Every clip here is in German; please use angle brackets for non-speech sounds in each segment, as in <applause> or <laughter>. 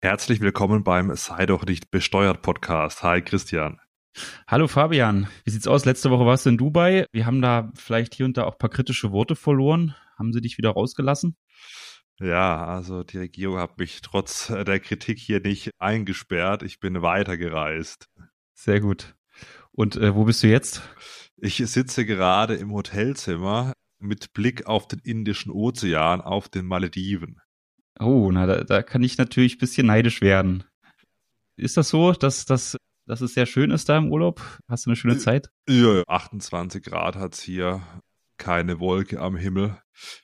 Herzlich willkommen beim Sei doch nicht besteuert Podcast. Hi Christian. Hallo Fabian, wie sieht's aus? Letzte Woche warst du in Dubai. Wir haben da vielleicht hier und da auch ein paar kritische Worte verloren. Haben sie dich wieder rausgelassen? Ja, also die Regierung hat mich trotz der Kritik hier nicht eingesperrt. Ich bin weitergereist. Sehr gut. Und äh, wo bist du jetzt? Ich sitze gerade im Hotelzimmer mit Blick auf den Indischen Ozean auf den Malediven. Oh, na, da, da kann ich natürlich ein bisschen neidisch werden. Ist das so, dass, dass, dass es sehr schön ist da im Urlaub? Hast du eine schöne Zeit? Ja, 28 Grad hat's hier. Keine Wolke am Himmel.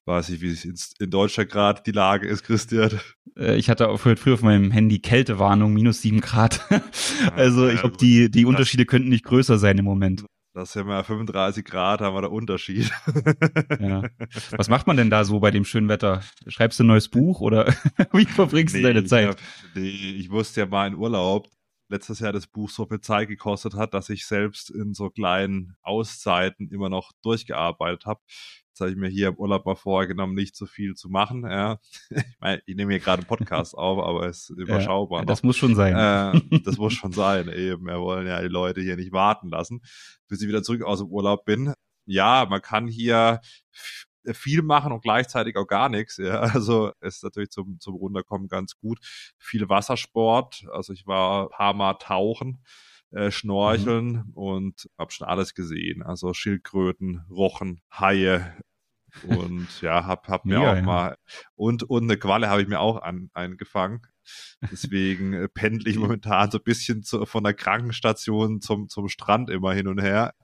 Weiß ich, wie es in Deutschland gerade die Lage ist, Christian. Äh, ich hatte auch früher auf meinem Handy Kältewarnung, minus sieben Grad. <laughs> also ich glaube, die, die Unterschiede könnten nicht größer sein im Moment. Das sind wir 35 Grad, haben wir da Unterschied. ja. Was macht man denn da so bei dem schönen Wetter? Schreibst du ein neues Buch oder <laughs> wie verbringst nee, du deine Zeit? Ich, nee, ich wusste ja mal in Urlaub, letztes Jahr das Buch so viel Zeit gekostet hat, dass ich selbst in so kleinen Auszeiten immer noch durchgearbeitet habe. Jetzt habe ich mir hier im Urlaub mal vorgenommen, nicht so viel zu machen. Ja. <laughs> Ich meine, ich nehme hier gerade einen Podcast <laughs> auf, aber es ist überschaubar. Ja, das muss schon sein. Äh, das muss <laughs> schon sein, eben. Wir wollen ja die Leute hier nicht warten lassen, bis ich wieder zurück aus dem Urlaub bin. Ja, man kann hier viel machen und gleichzeitig auch gar nichts. Ja. Also ist natürlich zum, zum Runterkommen ganz gut. Viel Wassersport. Also ich war ein paar Mal tauchen äh, Schnorcheln mhm. und habe schon alles gesehen. Also Schildkröten, Rochen, Haie und ja, hab, hab mir auch ja. mal und und eine Qualle habe ich mir auch an, eingefangen. Deswegen äh, pendle ich momentan so ein bisschen zu, von der Krankenstation zum zum Strand immer hin und her.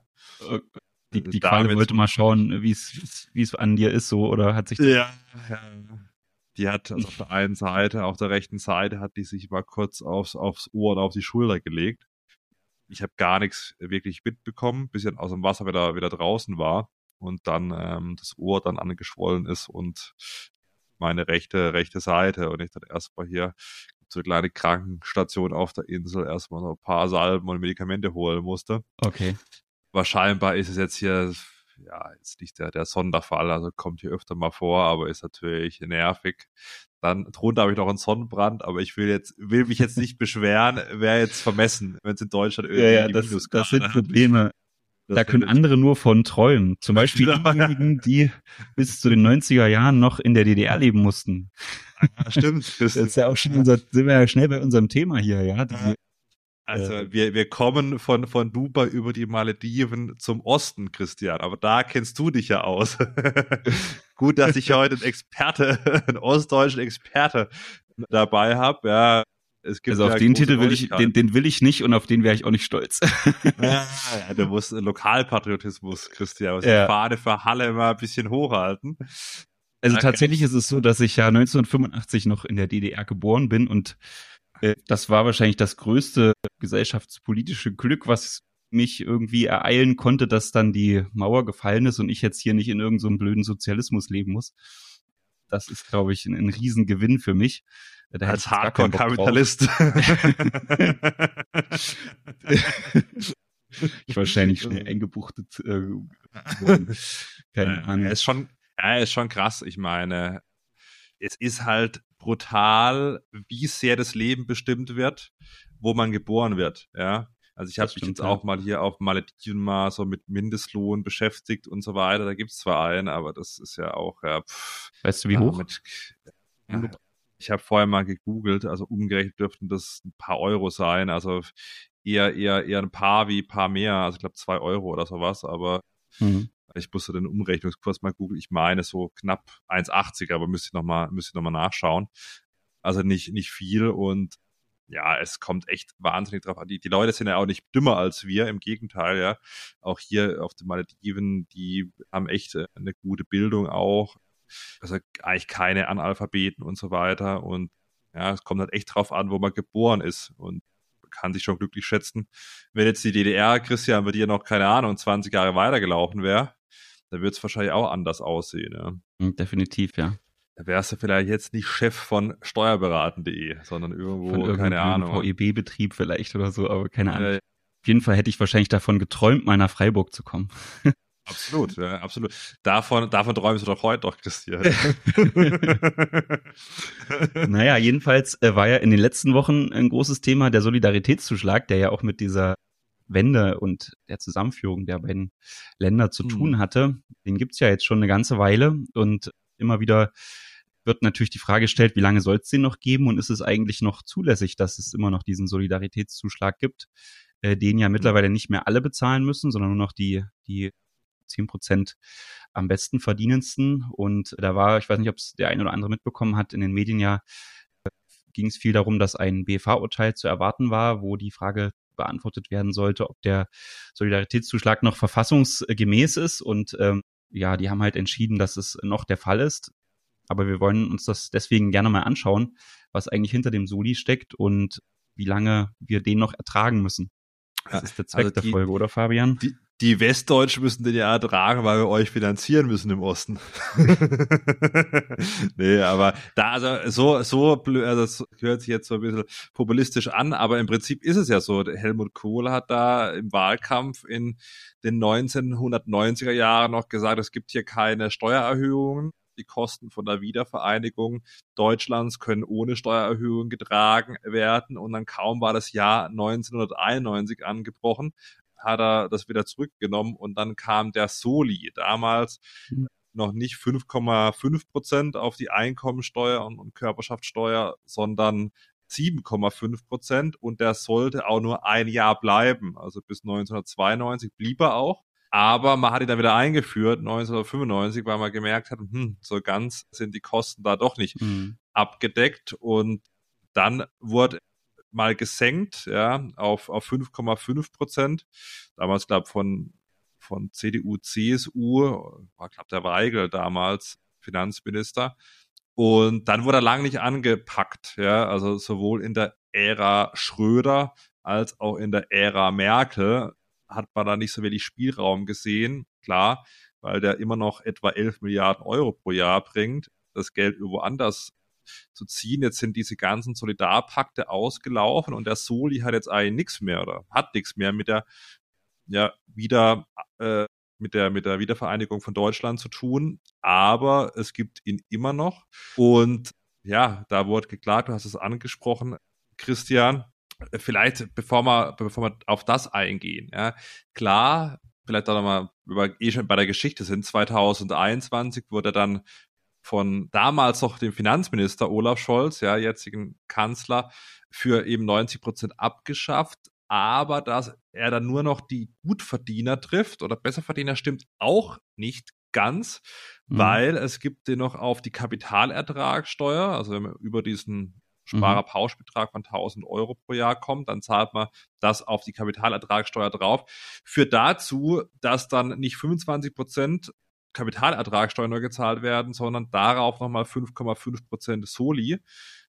Die, die Qualle wollte mal schauen, wie es wie es an dir ist so oder hat sich ja, ja. Die hat also auf der einen Seite, auf der rechten Seite hat die sich mal kurz aufs, aufs Ohr und auf die Schulter gelegt ich habe gar nichts wirklich mitbekommen, bis ich aus dem Wasser wieder, wieder draußen war und dann ähm, das Ohr dann angeschwollen ist und meine rechte, rechte Seite und ich dann erstmal hier so eine kleine Krankenstation auf der Insel erstmal so ein paar Salben und Medikamente holen musste. Okay. Wahrscheinlich ist es jetzt hier ja, ist nicht der, der Sonderfall, also kommt hier öfter mal vor, aber ist natürlich nervig. Dann drunter habe ich noch einen Sonnenbrand, aber ich will jetzt, will mich jetzt nicht beschweren, wäre jetzt vermessen, wenn es in Deutschland irgendwie ja, ja, das, das sind Probleme. Das da können andere nur von träumen. Zum <laughs> Beispiel genau. diejenigen, die bis zu den 90er Jahren noch in der DDR leben mussten. Ja, stimmt. Das ist ja auch schon unser, sind wir ja schnell bei unserem Thema hier, ja. Die, also äh, wir, wir kommen von, von Dubai über die Malediven zum Osten, Christian, aber da kennst du dich ja aus. <laughs> Gut, dass ich heute einen Experte, einen ostdeutschen Experte dabei habe. Ja, es gibt also auf ja den Titel will ich, den, den will ich nicht und auf den wäre ich auch nicht stolz. ja, du musst Lokalpatriotismus, Christian, ja. die Fahne für Halle immer ein bisschen hochhalten. Also okay. tatsächlich ist es so, dass ich ja 1985 noch in der DDR geboren bin und das war wahrscheinlich das größte gesellschaftspolitische Glück, was mich irgendwie ereilen konnte, dass dann die Mauer gefallen ist und ich jetzt hier nicht in irgendeinem so blöden Sozialismus leben muss. Das ist, glaube ich, ein, ein Riesengewinn für mich. Da Als Hardcore-Kapitalist. <laughs> ich wahrscheinlich schnell <laughs> eingebuchtet. Äh, Keine Ahnung. Er ist schon, ja, ist schon krass. Ich meine, es ist halt brutal, wie sehr das Leben bestimmt wird, wo man geboren wird. Ja, also ich habe mich jetzt ja. auch mal hier auf Malediven mal so mit Mindestlohn beschäftigt und so weiter. Da gibt's zwar einen, aber das ist ja auch. Ja, pff, weißt du, wie hoch? Mit, ja, ich habe vorher mal gegoogelt, also umgerechnet dürften das ein paar Euro sein. Also eher, eher, eher ein paar wie ein paar mehr. Also ich glaube zwei Euro oder sowas, aber mhm. Ich musste den Umrechnungskurs mal googeln. Ich meine so knapp 1,80, aber müsste ich nochmal, noch nachschauen. Also nicht, nicht viel und ja, es kommt echt wahnsinnig drauf an. Die, die Leute sind ja auch nicht dümmer als wir, im Gegenteil, ja. Auch hier auf den Malediven, die haben echt äh, eine gute Bildung auch. Also eigentlich keine Analphabeten und so weiter. Und ja, es kommt halt echt drauf an, wo man geboren ist. Und kann sich schon glücklich schätzen. Wenn jetzt die DDR, Christian, bei dir noch, keine Ahnung, 20 Jahre weitergelaufen wäre, dann wird es wahrscheinlich auch anders aussehen. Ja. Hm, definitiv, ja. Da wärst du vielleicht jetzt nicht Chef von steuerberaten.de, sondern irgendwo, keine Ahnung. VEB-Betrieb vielleicht oder so, aber keine Ahnung. Ja, Auf jeden Fall hätte ich wahrscheinlich davon geträumt, mal nach Freiburg zu kommen. <laughs> Absolut, ja, absolut. Davon, davon träumst du doch heute doch, Christian. <laughs> naja, jedenfalls äh, war ja in den letzten Wochen ein großes Thema der Solidaritätszuschlag, der ja auch mit dieser Wende und der Zusammenführung der beiden Länder zu hm. tun hatte. Den gibt's ja jetzt schon eine ganze Weile und immer wieder wird natürlich die Frage gestellt, wie lange soll es den noch geben und ist es eigentlich noch zulässig, dass es immer noch diesen Solidaritätszuschlag gibt, äh, den ja hm. mittlerweile nicht mehr alle bezahlen müssen, sondern nur noch die, die zehn Prozent am besten verdienendsten. Und da war, ich weiß nicht, ob es der ein oder andere mitbekommen hat, in den Medien ja äh, ging es viel darum, dass ein BFH-Urteil zu erwarten war, wo die Frage beantwortet werden sollte, ob der Solidaritätszuschlag noch verfassungsgemäß ist. Und ähm, ja, die haben halt entschieden, dass es noch der Fall ist. Aber wir wollen uns das deswegen gerne mal anschauen, was eigentlich hinter dem Soli steckt und wie lange wir den noch ertragen müssen. Das ist der Zweck also die, der Folge, oder Fabian? Die, die Westdeutschen müssen den ja ertragen, weil wir euch finanzieren müssen im Osten. <laughs> nee, aber da, also so, so blöd, also das hört sich jetzt so ein bisschen populistisch an, aber im Prinzip ist es ja so. Helmut Kohl hat da im Wahlkampf in den 1990er Jahren noch gesagt, es gibt hier keine Steuererhöhungen. Die Kosten von der Wiedervereinigung Deutschlands können ohne Steuererhöhung getragen werden. Und dann kaum war das Jahr 1991 angebrochen, hat er das wieder zurückgenommen und dann kam der Soli, damals mhm. noch nicht 5,5 Prozent auf die Einkommensteuer und, und Körperschaftssteuer, sondern 7,5 Prozent und der sollte auch nur ein Jahr bleiben. Also bis 1992 blieb er auch. Aber man hat ihn dann wieder eingeführt, 1995, weil man gemerkt hat, hm, so ganz sind die Kosten da doch nicht mhm. abgedeckt. Und dann wurde mal gesenkt, ja, auf, auf 5,5 Prozent. Damals, glaube von, von CDU, CSU, war, glaube der Weigel damals Finanzminister. Und dann wurde er lang nicht angepackt, ja, also sowohl in der Ära Schröder als auch in der Ära Merkel hat man da nicht so wenig Spielraum gesehen, klar, weil der immer noch etwa 11 Milliarden Euro pro Jahr bringt, das Geld irgendwo anders zu ziehen. Jetzt sind diese ganzen Solidarpakte ausgelaufen und der Soli hat jetzt eigentlich nichts mehr oder hat nichts mehr mit der ja wieder äh, mit der mit der Wiedervereinigung von Deutschland zu tun. Aber es gibt ihn immer noch und ja, da wurde geklagt. Du hast es angesprochen, Christian. Vielleicht, bevor wir, bevor wir auf das eingehen, ja, klar, vielleicht auch nochmal, über eh schon bei der Geschichte sind, 2021 wurde dann von damals noch dem Finanzminister Olaf Scholz, ja, jetzigen Kanzler, für eben 90 Prozent abgeschafft. Aber dass er dann nur noch die Gutverdiener trifft oder Besserverdiener stimmt auch nicht ganz, mhm. weil es gibt den noch auf die Kapitalertragssteuer, also wenn man über diesen mhm. Sparerpauschbetrag von 1000 Euro pro Jahr kommt, dann zahlt man das auf die Kapitalertragssteuer drauf. Führt dazu, dass dann nicht 25 Prozent Kapitalertragssteuer neu gezahlt werden, sondern darauf nochmal 5,5 Prozent Soli.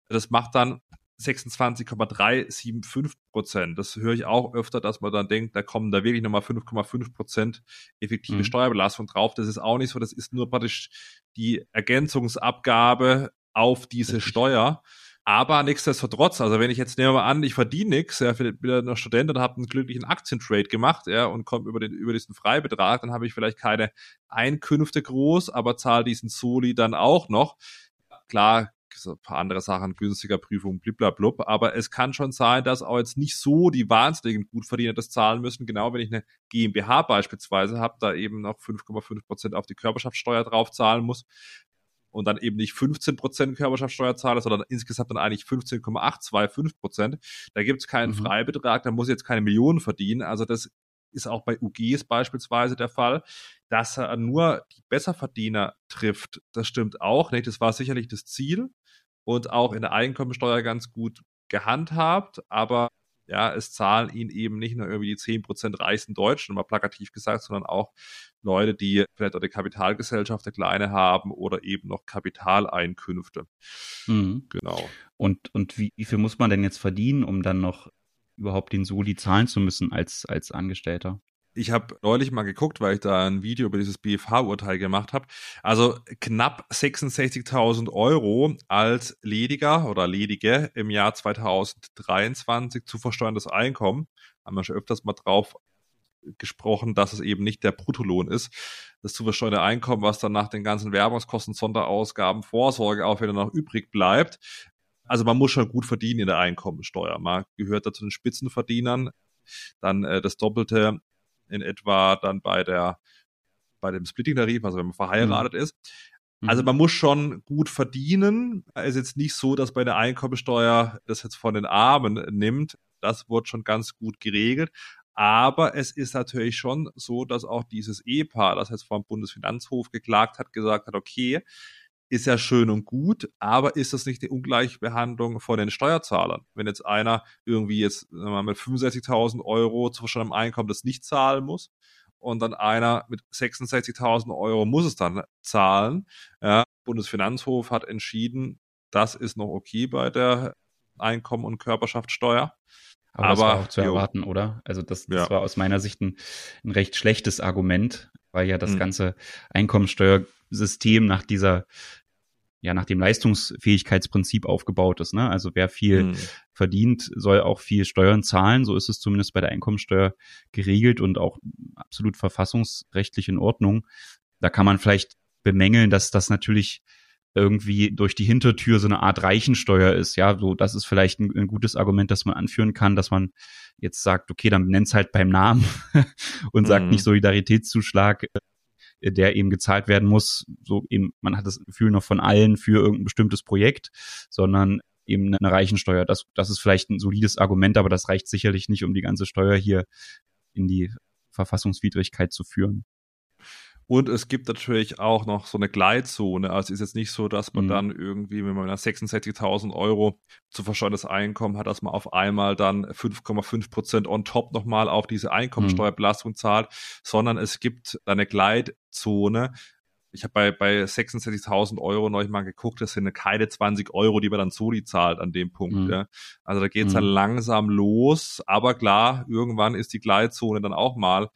Das macht dann 26,375 Prozent. Das höre ich auch öfter, dass man dann denkt, da kommen da wirklich nochmal 5,5 Prozent effektive mhm. Steuerbelastung drauf. Das ist auch nicht so. Das ist nur praktisch die Ergänzungsabgabe auf diese Steuer. Aber nichtsdestotrotz, also wenn ich jetzt nehme mal an, ich verdiene nichts, ja, bin ja noch Student und habe einen glücklichen Aktientrade gemacht, ja, und komme über den über diesen Freibetrag, dann habe ich vielleicht keine Einkünfte groß, aber zahle diesen Soli dann auch noch. Klar, so ein paar andere Sachen, günstiger Prüfung, bliblablub, aber es kann schon sein, dass auch jetzt nicht so die wahnsinnigen Gutverdiener das zahlen müssen, genau wenn ich eine GmbH beispielsweise habe, da eben noch 5,5 Prozent auf die Körperschaftssteuer drauf zahlen muss, und dann eben nicht 15% Körperschaftssteuer zahle, sondern insgesamt dann eigentlich 15,825%. Da gibt es keinen mhm. Freibetrag, da muss ich jetzt keine Millionen verdienen. Also das ist auch bei UGs beispielsweise der Fall, dass er nur die Besserverdiener trifft. Das stimmt auch nicht. Das war sicherlich das Ziel und auch in der Einkommensteuer ganz gut gehandhabt, aber ja, es zahlen ihn eben nicht nur irgendwie die 10% reichsten Deutschen, mal plakativ gesagt, sondern auch Leute, die vielleicht auch eine Kapitalgesellschaft, eine kleine haben oder eben noch Kapitaleinkünfte. Mhm. Genau. Und, und wie, wie viel muss man denn jetzt verdienen, um dann noch überhaupt den Soli zahlen zu müssen als, als Angestellter? Ich habe neulich mal geguckt, weil ich da ein Video über dieses BFH-Urteil gemacht habe. Also knapp 66.000 Euro als Lediger oder Ledige im Jahr 2023 zu versteuerndes Einkommen. Haben wir schon öfters mal drauf gesprochen, dass es eben nicht der Bruttolohn ist. Das zu versteuernde Einkommen, was dann nach den ganzen Werbungskosten, Sonderausgaben, Vorsorge auch wieder noch übrig bleibt. Also man muss schon gut verdienen in der Einkommensteuer. Man gehört da zu den Spitzenverdienern. Dann äh, das Doppelte in etwa dann bei der bei dem Splitting-Tarif, also wenn man verheiratet mhm. ist. Also mhm. man muss schon gut verdienen. Es ist jetzt nicht so, dass bei der Einkommensteuer das jetzt von den Armen nimmt. Das wird schon ganz gut geregelt. Aber es ist natürlich schon so, dass auch dieses Ehepaar, das jetzt vom Bundesfinanzhof geklagt hat, gesagt hat, okay, ist ja schön und gut, aber ist das nicht eine Ungleichbehandlung von den Steuerzahlern? Wenn jetzt einer irgendwie jetzt mal, mit 65.000 Euro zu verschiedenem Einkommen das nicht zahlen muss und dann einer mit 66.000 Euro muss es dann zahlen. Ja, Bundesfinanzhof hat entschieden, das ist noch okay bei der Einkommen- und Körperschaftssteuer. Aber, Aber das war auch zu jo. erwarten, oder? Also das, das ja. war aus meiner Sicht ein, ein, recht schlechtes Argument, weil ja das mhm. ganze Einkommensteuersystem nach dieser ja nach dem Leistungsfähigkeitsprinzip aufgebaut ist. Ne? Also wer viel mhm. verdient, soll auch viel Steuern zahlen. So ist es zumindest bei der Einkommensteuer geregelt und auch absolut verfassungsrechtlich in Ordnung. Da kann man vielleicht bemängeln, dass das natürlich irgendwie durch die Hintertür so eine Art Reichensteuer ist. Ja, so das ist vielleicht ein, ein gutes Argument, das man anführen kann, dass man jetzt sagt, okay, dann nennt's halt beim Namen <laughs> und mhm. sagt nicht Solidaritätszuschlag, äh, der eben gezahlt werden muss. So eben, man hat das Gefühl noch von allen für irgendein bestimmtes Projekt, sondern eben eine Reichensteuer. Das, das ist vielleicht ein solides Argument, aber das reicht sicherlich nicht, um die ganze Steuer hier in die Verfassungswidrigkeit zu führen. Und es gibt natürlich auch noch so eine Gleitzone. Also es ist jetzt nicht so, dass man mhm. dann irgendwie, wenn man 66.000 Euro zu versteuerndes Einkommen hat, dass man auf einmal dann 5,5 Prozent on top nochmal auf diese Einkommensteuerbelastung mhm. zahlt, sondern es gibt eine Gleitzone. Ich habe bei, bei 66.000 Euro neulich mal geguckt, das sind keine 20 Euro, die man dann Soli zahlt an dem Punkt. Mhm. Ja. Also da geht es mhm. dann langsam los, aber klar, irgendwann ist die Gleitzone dann auch mal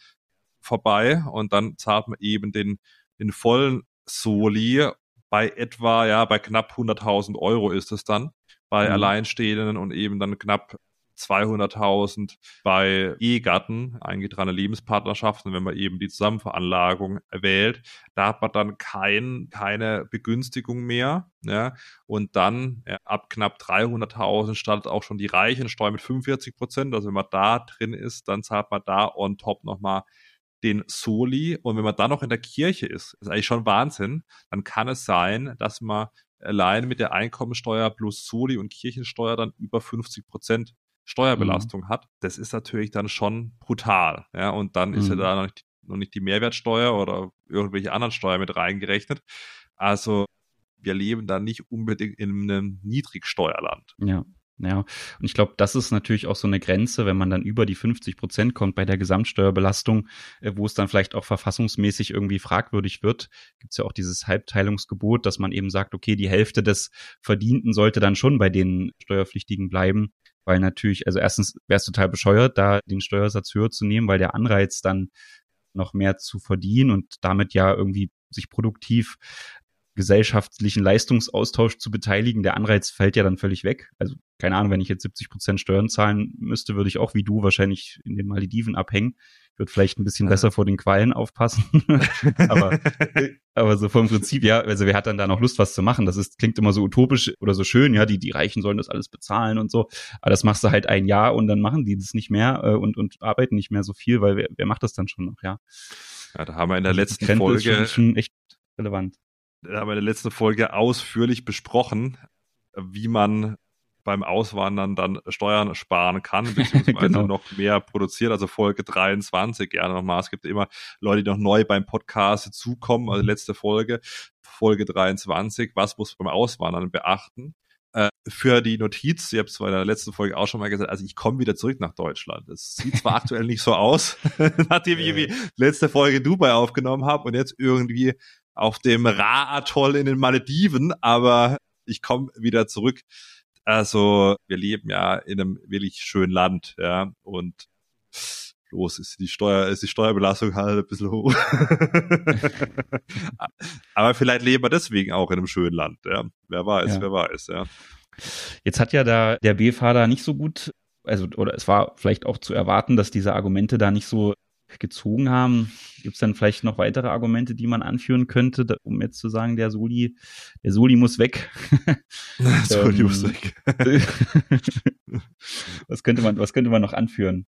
vorbei und dann zahlt man eben den, den vollen Soli bei etwa, ja, bei knapp 100.000 Euro ist es dann bei mhm. Alleinstehenden und eben dann knapp 200.000 bei Ehegatten, eingetragene Lebenspartnerschaften, wenn man eben die Zusammenveranlagung wählt, da hat man dann kein, keine Begünstigung mehr. Ja, und dann ja, ab knapp 300.000 startet auch schon die Reichensteuer mit 45 Prozent. Also wenn man da drin ist, dann zahlt man da on top nochmal den Soli und wenn man dann noch in der Kirche ist, ist eigentlich schon Wahnsinn, dann kann es sein, dass man allein mit der Einkommensteuer plus Soli und Kirchensteuer dann über 50 Prozent Steuerbelastung mhm. hat. Das ist natürlich dann schon brutal. Ja, und dann mhm. ist ja mhm. da noch nicht, noch nicht die Mehrwertsteuer oder irgendwelche anderen Steuern mit reingerechnet. Also wir leben da nicht unbedingt in einem Niedrigsteuerland. Ja. Ja, und ich glaube, das ist natürlich auch so eine Grenze, wenn man dann über die 50 Prozent kommt bei der Gesamtsteuerbelastung, äh, wo es dann vielleicht auch verfassungsmäßig irgendwie fragwürdig wird. Gibt es ja auch dieses Halbteilungsgebot, dass man eben sagt, okay, die Hälfte des Verdienten sollte dann schon bei den Steuerpflichtigen bleiben, weil natürlich, also erstens wäre es total bescheuert, da den Steuersatz höher zu nehmen, weil der Anreiz dann noch mehr zu verdienen und damit ja irgendwie sich produktiv gesellschaftlichen Leistungsaustausch zu beteiligen, der Anreiz fällt ja dann völlig weg. Also keine Ahnung, wenn ich jetzt 70 Prozent Steuern zahlen müsste, würde ich auch wie du wahrscheinlich in den Malediven abhängen. Ich würde vielleicht ein bisschen besser vor den Quallen aufpassen. <laughs> aber, aber so vom Prinzip, ja, also wer hat dann da noch Lust, was zu machen? Das ist, klingt immer so utopisch oder so schön, ja, die, die Reichen sollen das alles bezahlen und so. Aber das machst du halt ein Jahr und dann machen die das nicht mehr äh, und, und arbeiten nicht mehr so viel, weil wer, wer macht das dann schon noch, ja? Ja, da haben wir in der also letzten Folge schon, relevant haben wir in der letzten Folge ausführlich besprochen, wie man beim Auswandern dann Steuern sparen kann, <laughs> beziehungsweise genau. noch mehr produziert. Also Folge 23 gerne nochmal. Es gibt immer Leute, die noch neu beim Podcast zukommen. Also letzte Folge, Folge 23. Was muss man beim Auswandern beachten? Äh, für die Notiz, ich habe es in der letzten Folge auch schon mal gesagt, also ich komme wieder zurück nach Deutschland. Es sieht zwar <laughs> aktuell nicht so aus, <laughs> nachdem ich irgendwie letzte Folge Dubai aufgenommen habe und jetzt irgendwie auf dem Ra-Atoll in den Malediven, aber ich komme wieder zurück. Also wir leben ja in einem wirklich schönen Land, ja, und bloß ist die Steuer, ist die Steuerbelastung halt ein bisschen hoch. <laughs> aber vielleicht leben wir deswegen auch in einem schönen Land, ja. Wer weiß, ja. wer weiß, ja. Jetzt hat ja da der B-Fahrer nicht so gut, also, oder es war vielleicht auch zu erwarten, dass diese Argumente da nicht so gezogen haben. Gibt es dann vielleicht noch weitere Argumente, die man anführen könnte, um jetzt zu sagen, der Soli, der Soli muss weg? <laughs> <laughs> Soli muss ähm, weg. <laughs> was könnte man, was könnte man noch anführen?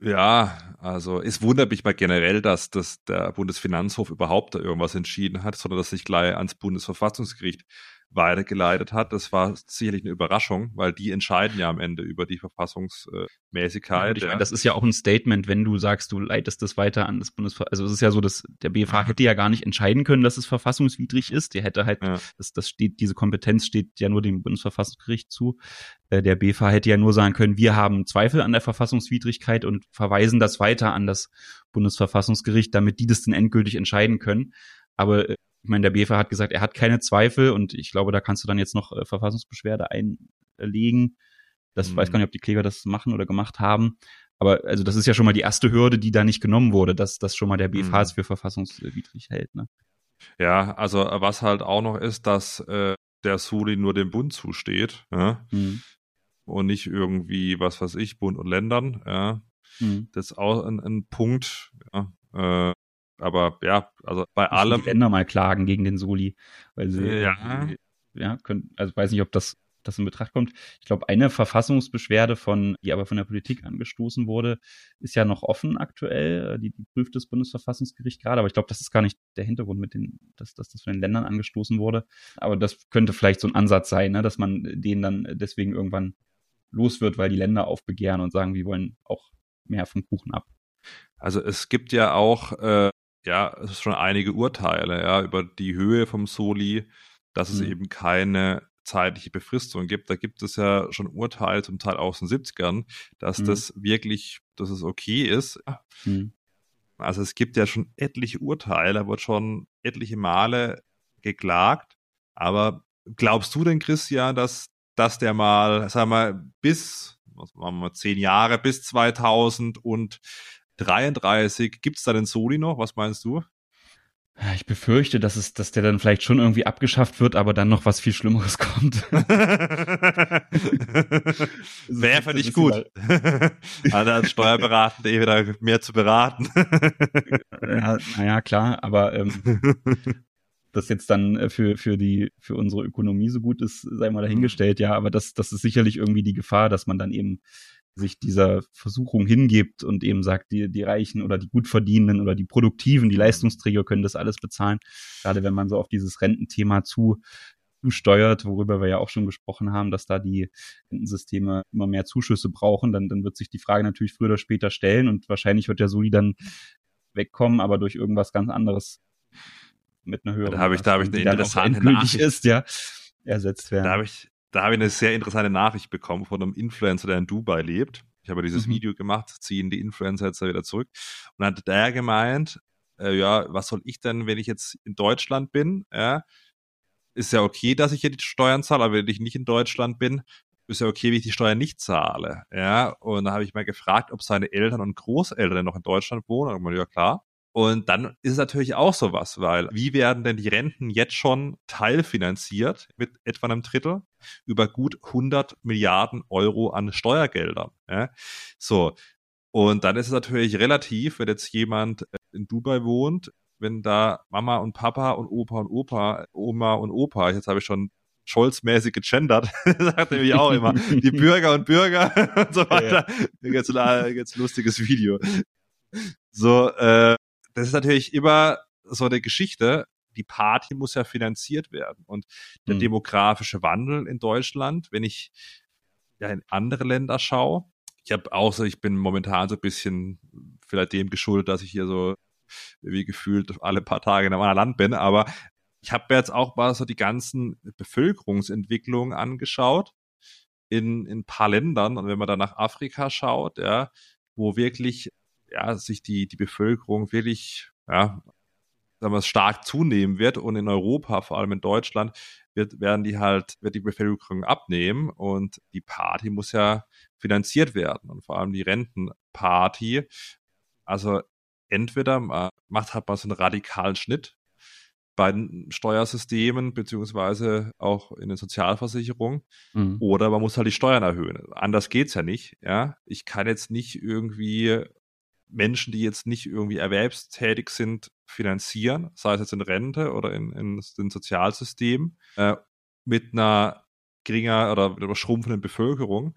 Ja, also es wundert mich mal generell, dass, dass der Bundesfinanzhof überhaupt da irgendwas entschieden hat, sondern dass sich gleich ans Bundesverfassungsgericht weitergeleitet hat. Das war sicherlich eine Überraschung, weil die entscheiden ja am Ende über die Verfassungsmäßigkeit. Ja, ich meine, das ist ja auch ein Statement, wenn du sagst, du leitest das weiter an das Bundesver also es ist ja so, dass der BFH hätte ja gar nicht entscheiden können, dass es verfassungswidrig ist. Der hätte halt, ja. das, das steht, diese Kompetenz steht ja nur dem Bundesverfassungsgericht zu. Äh, der BFH hätte ja nur sagen können, wir haben Zweifel an der Verfassungswidrigkeit und verweisen das weiter an das Bundesverfassungsgericht, damit die das dann endgültig entscheiden können. Aber äh, ich meine, der BFA hat gesagt, er hat keine Zweifel und ich glaube, da kannst du dann jetzt noch äh, Verfassungsbeschwerde einlegen. Das mhm. weiß gar nicht, ob die Kläger das machen oder gemacht haben. Aber also das ist ja schon mal die erste Hürde, die da nicht genommen wurde, dass das schon mal der BFH mhm. es für verfassungswidrig hält. Ne? Ja, also was halt auch noch ist, dass äh, der Suli nur dem Bund zusteht ja? Mhm. und nicht irgendwie, was weiß ich, Bund und Ländern. Ja? Mhm. Das ist auch ein, ein Punkt. Ja? Äh, aber ja, also bei Müssen allem. Die Länder mal klagen gegen den Soli, weil sie, ja, ja können, also weiß nicht, ob das, das in Betracht kommt. Ich glaube, eine Verfassungsbeschwerde von, die aber von der Politik angestoßen wurde, ist ja noch offen aktuell. Die, die prüft das Bundesverfassungsgericht gerade, aber ich glaube, das ist gar nicht der Hintergrund mit den, dass, dass das von den Ländern angestoßen wurde. Aber das könnte vielleicht so ein Ansatz sein, ne, dass man den dann deswegen irgendwann los wird, weil die Länder aufbegehren und sagen, wir wollen auch mehr vom Kuchen ab. Also es gibt ja auch äh, ja, es ist schon einige Urteile, ja, über die Höhe vom Soli, dass es mhm. eben keine zeitliche Befristung gibt. Da gibt es ja schon Urteile, zum Teil aus den 70ern, dass mhm. das wirklich, dass es okay ist. Mhm. Also es gibt ja schon etliche Urteile, da wird schon etliche Male geklagt. Aber glaubst du denn, Christian, dass, dass der mal, sagen wir mal, bis, was machen wir, zehn Jahre, bis 2000 und 33. Gibt es da den Soli noch? Was meinst du? Ich befürchte, dass es, dass der dann vielleicht schon irgendwie abgeschafft wird, aber dann noch was viel Schlimmeres <laughs> kommt. <laughs> Wäre für dich gut. also als Steuerberater eh wieder mehr zu beraten. ja, naja, klar, aber ähm, das jetzt dann für, für die, für unsere Ökonomie so gut ist, sei mal dahingestellt, ja, aber das, das ist sicherlich irgendwie die Gefahr, dass man dann eben sich dieser Versuchung hingibt und eben sagt, die, die Reichen oder die Gutverdienenden oder die Produktiven, die Leistungsträger können das alles bezahlen. Gerade wenn man so auf dieses Rententhema zu zusteuert, worüber wir ja auch schon gesprochen haben, dass da die Rentensysteme immer mehr Zuschüsse brauchen, dann, dann wird sich die Frage natürlich früher oder später stellen und wahrscheinlich wird der Soli dann wegkommen, aber durch irgendwas ganz anderes mit einer höheren. Da habe ich, da habe ich eine interessante Nachricht. ist, ja, ersetzt werden. Da habe ich, da habe ich eine sehr interessante Nachricht bekommen von einem Influencer, der in Dubai lebt. Ich habe dieses mhm. Video gemacht, ziehen die Influencer jetzt wieder zurück. Und dann hat der gemeint, äh, ja, was soll ich denn, wenn ich jetzt in Deutschland bin? Ja, ist ja okay, dass ich hier die Steuern zahle, aber wenn ich nicht in Deutschland bin, ist ja okay, wenn ich die Steuern nicht zahle. Ja, und da habe ich mal gefragt, ob seine Eltern und Großeltern noch in Deutschland wohnen. Und ich meine, ja klar. Und dann ist es natürlich auch sowas, weil wie werden denn die Renten jetzt schon teilfinanziert mit etwa einem Drittel über gut 100 Milliarden Euro an Steuergeldern? Ja? So. Und dann ist es natürlich relativ, wenn jetzt jemand äh, in Dubai wohnt, wenn da Mama und Papa und Opa und Opa, Oma und Opa, jetzt habe ich schon Scholz-mäßig gegendert, <laughs> sagt nämlich auch immer, die Bürger und Bürger <laughs> und so weiter. Ja. Ganz, ganz lustiges Video. So, äh, das ist natürlich immer so eine Geschichte. Die Party muss ja finanziert werden. Und der mhm. demografische Wandel in Deutschland, wenn ich ja in andere Länder schaue, ich habe auch so, ich bin momentan so ein bisschen vielleicht dem geschuldet, dass ich hier so wie gefühlt alle paar Tage in einem anderen Land bin, aber ich habe jetzt auch mal so die ganzen Bevölkerungsentwicklungen angeschaut in, in ein paar Ländern und wenn man dann nach Afrika schaut, ja, wo wirklich ja, sich die, die Bevölkerung wirklich, ja, sagen wir, stark zunehmen wird und in Europa, vor allem in Deutschland, wird, werden die halt, wird die Bevölkerung abnehmen und die Party muss ja finanziert werden und vor allem die Rentenparty. Also entweder man macht halt mal so einen radikalen Schnitt bei den Steuersystemen beziehungsweise auch in den Sozialversicherungen mhm. oder man muss halt die Steuern erhöhen. Anders geht's ja nicht. Ja, ich kann jetzt nicht irgendwie Menschen, die jetzt nicht irgendwie erwerbstätig sind, finanzieren, sei es jetzt in Rente oder in, in den Sozialsystemen, äh, mit einer geringer oder mit einer schrumpfenden Bevölkerung,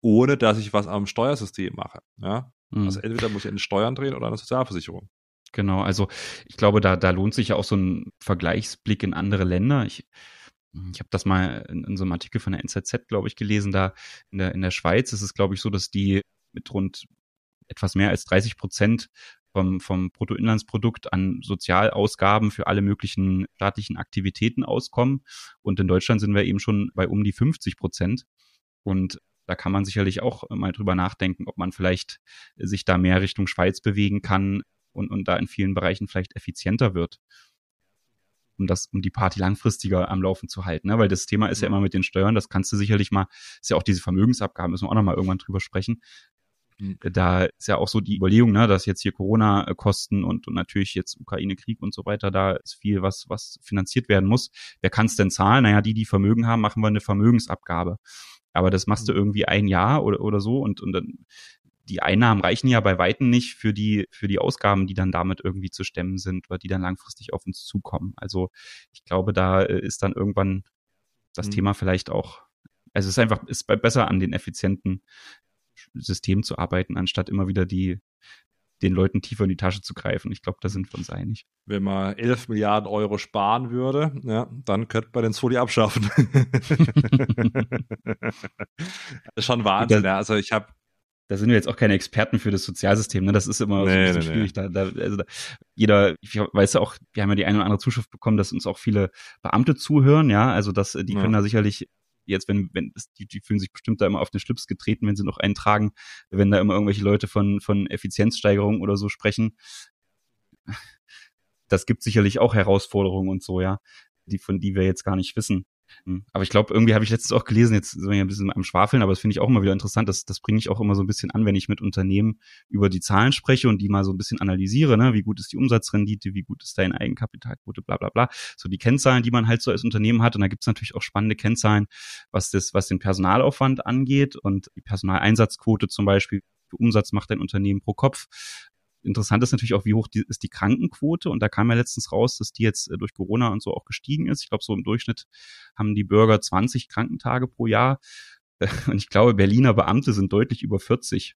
ohne dass ich was am Steuersystem mache. Ja? Mhm. Also entweder muss ich in Steuern drehen oder eine Sozialversicherung. Genau, also ich glaube, da, da lohnt sich ja auch so ein Vergleichsblick in andere Länder. Ich, ich habe das mal in, in, so einem Artikel von der NZZ, glaube ich, gelesen. Da in der, in der Schweiz ist es, glaube ich, so, dass die mit rund etwas mehr als 30 Prozent vom, vom Bruttoinlandsprodukt an Sozialausgaben für alle möglichen staatlichen Aktivitäten auskommen. Und in Deutschland sind wir eben schon bei um die 50 Prozent. Und da kann man sicherlich auch mal drüber nachdenken, ob man vielleicht sich da mehr Richtung Schweiz bewegen kann und, und da in vielen Bereichen vielleicht effizienter wird um das, um die Party langfristiger am Laufen zu halten. Ne? Weil das Thema ist ja immer mit den Steuern, das kannst du sicherlich mal, ist ja auch diese Vermögensabgaben, müssen wir auch nochmal irgendwann drüber sprechen. Mhm. Da ist ja auch so die Überlegung, ne, dass jetzt hier Corona-Kosten und, und natürlich jetzt Ukraine-Krieg und so weiter, da ist viel, was, was finanziert werden muss. Wer kann es denn zahlen? Naja, die, die Vermögen haben, machen wir eine Vermögensabgabe. Aber das machst du mhm. irgendwie ein Jahr oder, oder so und, und dann die Einnahmen reichen ja bei Weitem nicht für die, für die Ausgaben, die dann damit irgendwie zu stemmen sind oder die dann langfristig auf uns zukommen. Also ich glaube, da äh, ist dann irgendwann das mhm. Thema vielleicht auch, also es ist einfach, ist besser an den effizienten Systemen zu arbeiten, anstatt immer wieder die, den Leuten tiefer in die Tasche zu greifen. Ich glaube, da sind wir uns einig. Wenn man 11 Milliarden Euro sparen würde, ja, dann könnte man den Soli abschaffen. <laughs> das ist schon Wahnsinn. ja. Also ich habe da sind wir jetzt auch keine Experten für das Sozialsystem, ne? Das ist immer nee, so ein bisschen nee, schwierig. Nee. Da, da, also da, jeder, ich weiß ja auch, wir haben ja die eine oder andere Zuschrift bekommen, dass uns auch viele Beamte zuhören, ja. Also dass die ja. können da sicherlich jetzt, wenn, wenn die, die fühlen sich bestimmt da immer auf den Schlips getreten, wenn sie noch eintragen, wenn da immer irgendwelche Leute von, von Effizienzsteigerung oder so sprechen. Das gibt sicherlich auch Herausforderungen und so, ja, die, von die wir jetzt gar nicht wissen. Hm. Aber ich glaube, irgendwie habe ich letztens auch gelesen, jetzt sind wir ja ein bisschen am Schwafeln, aber das finde ich auch immer wieder interessant. Das, das bringe ich auch immer so ein bisschen an, wenn ich mit Unternehmen über die Zahlen spreche und die mal so ein bisschen analysiere, ne? wie gut ist die Umsatzrendite, wie gut ist dein Eigenkapitalquote, bla bla bla. So die Kennzahlen, die man halt so als Unternehmen hat. Und da gibt es natürlich auch spannende Kennzahlen, was das, was den Personalaufwand angeht und die Personaleinsatzquote zum Beispiel. Umsatz macht ein Unternehmen pro Kopf. Interessant ist natürlich auch, wie hoch die, ist die Krankenquote. Und da kam ja letztens raus, dass die jetzt äh, durch Corona und so auch gestiegen ist. Ich glaube, so im Durchschnitt haben die Bürger 20 Krankentage pro Jahr. <laughs> Und ich glaube, Berliner Beamte sind deutlich über 40.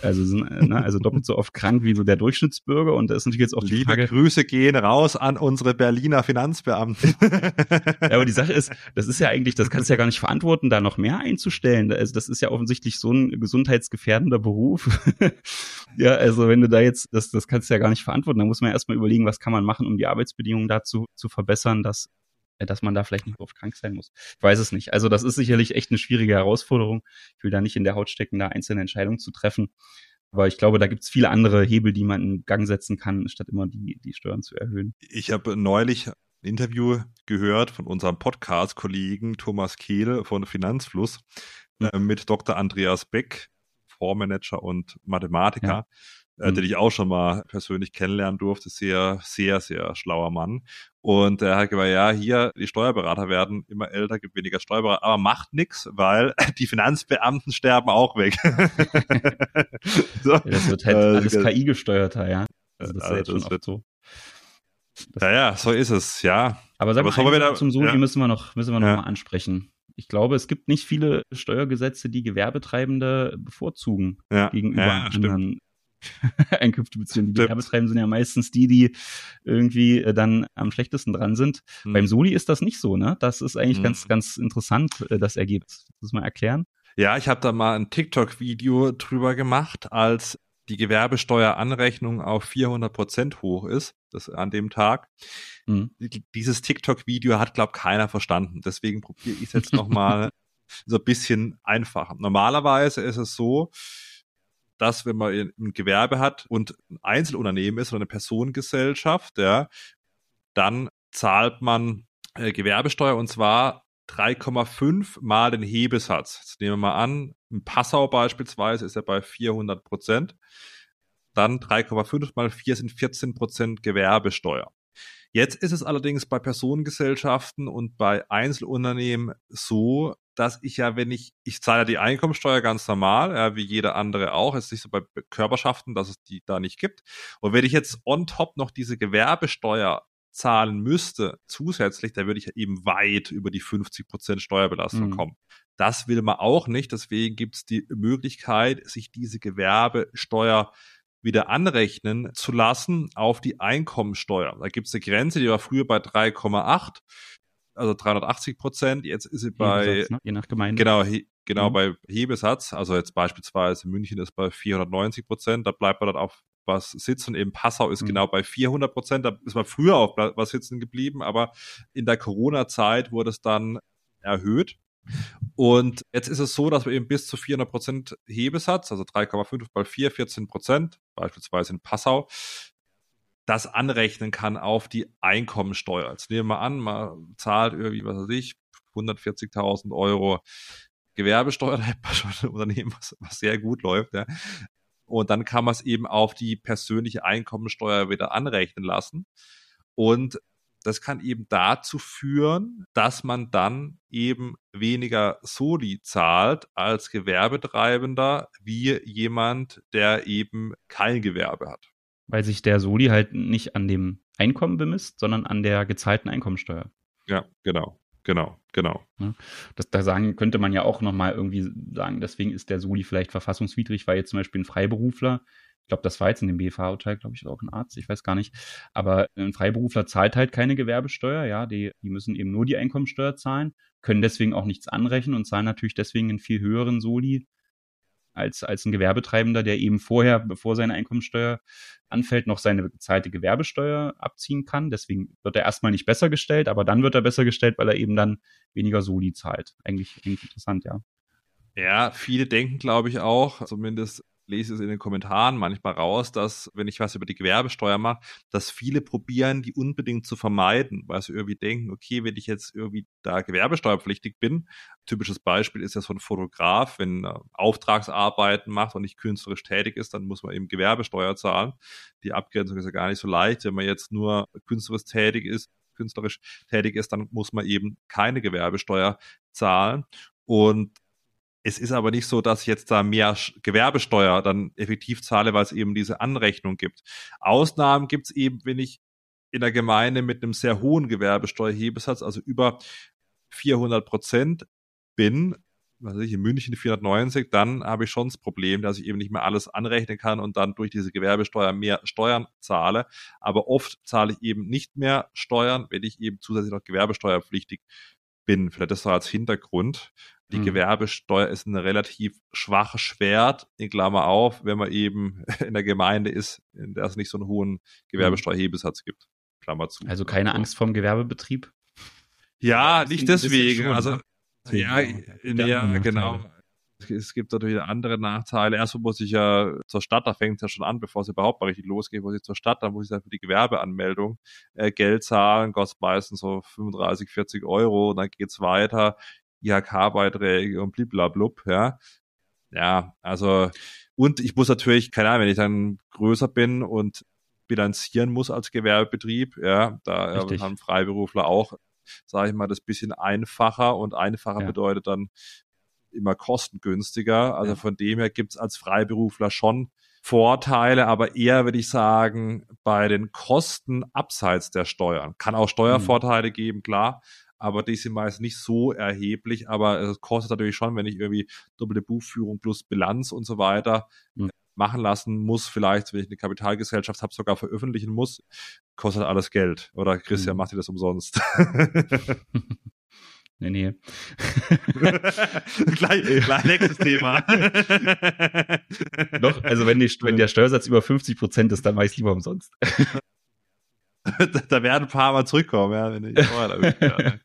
Also sind äh, ne, also doppelt so oft krank wie so der Durchschnittsbürger und da ist natürlich jetzt auch die Liebe Frage, Grüße gehen raus an unsere Berliner Finanzbeamten. ja, aber die Sache ist, das ist ja eigentlich, das kannst du ja gar nicht verantworten, da noch mehr einzustellen. Also das ist ja offensichtlich so ein gesundheitsgefährdender Beruf. <laughs> ja, also wenn du da jetzt, das, das kannst du ja gar nicht verantworten. Da muss man ja erstmal überlegen, was kann man machen, um die Arbeitsbedingungen dazu zu verbessern, dass dass man da vielleicht nicht oft krank sein muss. Ich weiß es nicht. Also das ist sicherlich echt eine schwierige Herausforderung. Ich will da nicht in der Haut stecken, da einzelne Entscheidungen zu treffen. Aber ich glaube, da gibt es viele andere Hebel, die man in Gang setzen kann, statt immer die, die Steuern zu erhöhen. Ich habe neulich ein Interview gehört von unserem Podcast-Kollegen Thomas Kehle von Finanzfluss mhm. äh, mit Dr. Andreas Beck, Fondsmanager und Mathematiker. Ja äh, den mhm. ich auch schon mal persönlich kennenlernen durfte. Sehr, sehr, sehr schlauer Mann. Und er hat gesagt, ja, hier, die Steuerberater werden immer älter, gibt weniger Steuerberater, aber macht nichts, weil <laughs> die Finanzbeamten sterben auch weg. <laughs> so. ja, das wird halt äh, alles KI gesteuerter, ja. Also das, also das wird so. Das ja, ja, so ist es, ja. Aber sag aber mal, wieder, zum Soli ja. müssen wir noch, müssen wir noch ja. mal ansprechen. Ich glaube, es gibt nicht viele Steuergesetze, die Gewerbetreibende bevorzugen ja. gegenüber ja, anderen <laughs> Einkünfte beziehen. Die Werbetreibenden sind ja meistens die, die irgendwie äh, dann am schlechtesten dran sind. Mhm. Beim Soli ist das nicht so, ne? Das ist eigentlich mhm. ganz, ganz interessant, äh, das Ergebnis. Das mal erklären. Ja, ich habe da mal ein TikTok-Video drüber gemacht, als die Gewerbesteueranrechnung auf 400 Prozent hoch ist, das an dem Tag. Mhm. Dieses TikTok-Video hat, glaub keiner verstanden. Deswegen probiere ich es jetzt nochmal <laughs> so ein bisschen einfacher. Normalerweise ist es so, dass wenn man ein Gewerbe hat und ein Einzelunternehmen ist oder eine Personengesellschaft, ja, dann zahlt man äh, Gewerbesteuer und zwar 3,5 mal den Hebesatz. Jetzt nehmen wir mal an, in Passau beispielsweise ist er bei 400 Prozent. Dann 3,5 mal 4 sind 14 Prozent Gewerbesteuer. Jetzt ist es allerdings bei Personengesellschaften und bei Einzelunternehmen so, dass ich ja, wenn ich, ich zahle ja die Einkommensteuer ganz normal, ja, wie jeder andere auch. Es ist nicht so bei Körperschaften, dass es die da nicht gibt. Und wenn ich jetzt on top noch diese Gewerbesteuer zahlen müsste, zusätzlich, da würde ich ja eben weit über die 50% Steuerbelastung mhm. kommen. Das will man auch nicht. Deswegen gibt es die Möglichkeit, sich diese Gewerbesteuer wieder anrechnen zu lassen auf die Einkommensteuer. Da gibt es eine Grenze, die war früher bei 3,8 also 380 Prozent. Jetzt ist sie bei, ne? je nach Gemeinde. Genau, he, genau mhm. bei Hebesatz. Also jetzt beispielsweise München ist bei 490 Prozent. Da bleibt man dann auf was sitzen. Eben Passau ist mhm. genau bei 400 Prozent. Da ist man früher auf was sitzen geblieben, aber in der Corona-Zeit wurde es dann erhöht. Und jetzt ist es so, dass man eben bis zu 400 Prozent Hebesatz, also 3,5 bei 4, 14 Prozent, beispielsweise in Passau, das anrechnen kann auf die Einkommensteuer. Jetzt nehmen wir an, man zahlt irgendwie, was weiß ich, 140.000 Euro Gewerbesteuer, <laughs> da hat man schon ein Unternehmen, was, was sehr gut läuft. Ja. Und dann kann man es eben auf die persönliche Einkommensteuer wieder anrechnen lassen. Und das kann eben dazu führen, dass man dann eben weniger Soli zahlt als Gewerbetreibender wie jemand, der eben kein Gewerbe hat weil sich der Soli halt nicht an dem Einkommen bemisst, sondern an der gezahlten Einkommensteuer. Ja, genau. Genau, genau. Das, da sagen, könnte man ja auch nochmal irgendwie sagen, deswegen ist der Soli vielleicht verfassungswidrig, weil jetzt zum Beispiel ein Freiberufler, ich glaube, das war jetzt in dem BFH-Urteil, glaube ich, auch ein Arzt, ich weiß gar nicht, aber ein Freiberufler zahlt halt keine Gewerbesteuer, ja, die, die müssen eben nur die Einkommensteuer zahlen, können deswegen auch nichts anrechnen und zahlen natürlich deswegen einen viel höheren Soli als, als ein Gewerbetreibender, der eben vorher, bevor seine Einkommensteuer anfällt, noch seine bezahlte Gewerbesteuer abziehen kann. Deswegen wird er erstmal nicht besser gestellt, aber dann wird er besser gestellt, weil er eben dann weniger Soli zahlt. Eigentlich, eigentlich interessant, ja. Ja, viele denken, glaube ich, auch, zumindest lese es in den Kommentaren manchmal raus, dass, wenn ich was über die Gewerbesteuer mache, dass viele probieren, die unbedingt zu vermeiden, weil sie irgendwie denken, okay, wenn ich jetzt irgendwie da gewerbesteuerpflichtig bin, typisches Beispiel ist ja so ein Fotograf, wenn er Auftragsarbeiten macht und nicht künstlerisch tätig ist, dann muss man eben Gewerbesteuer zahlen. Die Abgrenzung ist ja gar nicht so leicht. Wenn man jetzt nur künstlerisch tätig ist, künstlerisch tätig ist, dann muss man eben keine Gewerbesteuer zahlen. Und es ist aber nicht so, dass ich jetzt da mehr Gewerbesteuer dann effektiv zahle, weil es eben diese Anrechnung gibt. Ausnahmen gibt es eben, wenn ich in der Gemeinde mit einem sehr hohen Gewerbesteuerhebesatz, also über 400 Prozent bin, was weiß ich, in München 490, dann habe ich schon das Problem, dass ich eben nicht mehr alles anrechnen kann und dann durch diese Gewerbesteuer mehr Steuern zahle. Aber oft zahle ich eben nicht mehr Steuern, wenn ich eben zusätzlich noch gewerbesteuerpflichtig bin. Vielleicht das so als Hintergrund. Die mhm. Gewerbesteuer ist ein relativ schwaches Schwert, in Klammer auf, wenn man eben <laughs> in der Gemeinde ist, in der es nicht so einen hohen mhm. Gewerbesteuerhebesatz gibt. Klammer zu. Also keine Angst vorm Gewerbebetrieb? Ja, nicht deswegen. Schon, also, ne? ja, ja, genau. Es gibt natürlich andere Nachteile. Erstmal muss ich ja zur Stadt, da fängt es ja schon an, bevor es überhaupt mal richtig losgeht, muss ich zur Stadt, da muss ich dann für die Gewerbeanmeldung äh, Geld zahlen, kostet meistens so 35, 40 Euro, und dann geht's weiter. IHK-Beiträge und bliblablub, ja. Ja, also, und ich muss natürlich, keine Ahnung, wenn ich dann größer bin und bilanzieren muss als Gewerbebetrieb, ja, da äh, Richtig. haben Freiberufler auch, sage ich mal, das bisschen einfacher und einfacher ja. bedeutet dann immer kostengünstiger. Also von dem her gibt's als Freiberufler schon Vorteile, aber eher würde ich sagen, bei den Kosten abseits der Steuern. Kann auch Steuervorteile mhm. geben, klar, aber die sind meist nicht so erheblich, aber es kostet natürlich schon, wenn ich irgendwie doppelte Buchführung plus Bilanz und so weiter mhm. machen lassen muss, vielleicht, wenn ich eine Kapitalgesellschaft habe, sogar veröffentlichen muss, kostet alles Geld. Oder Christian, mhm. macht ihr das umsonst? <laughs> <laughs> Nee, nee. <laughs> gleich, gleich nächstes Thema. Doch, also wenn, die, wenn der Steuersatz über 50 Prozent ist, dann mache ich es lieber umsonst. da werden ein paar Mal zurückkommen, ja, wenn ich <laughs> vorher da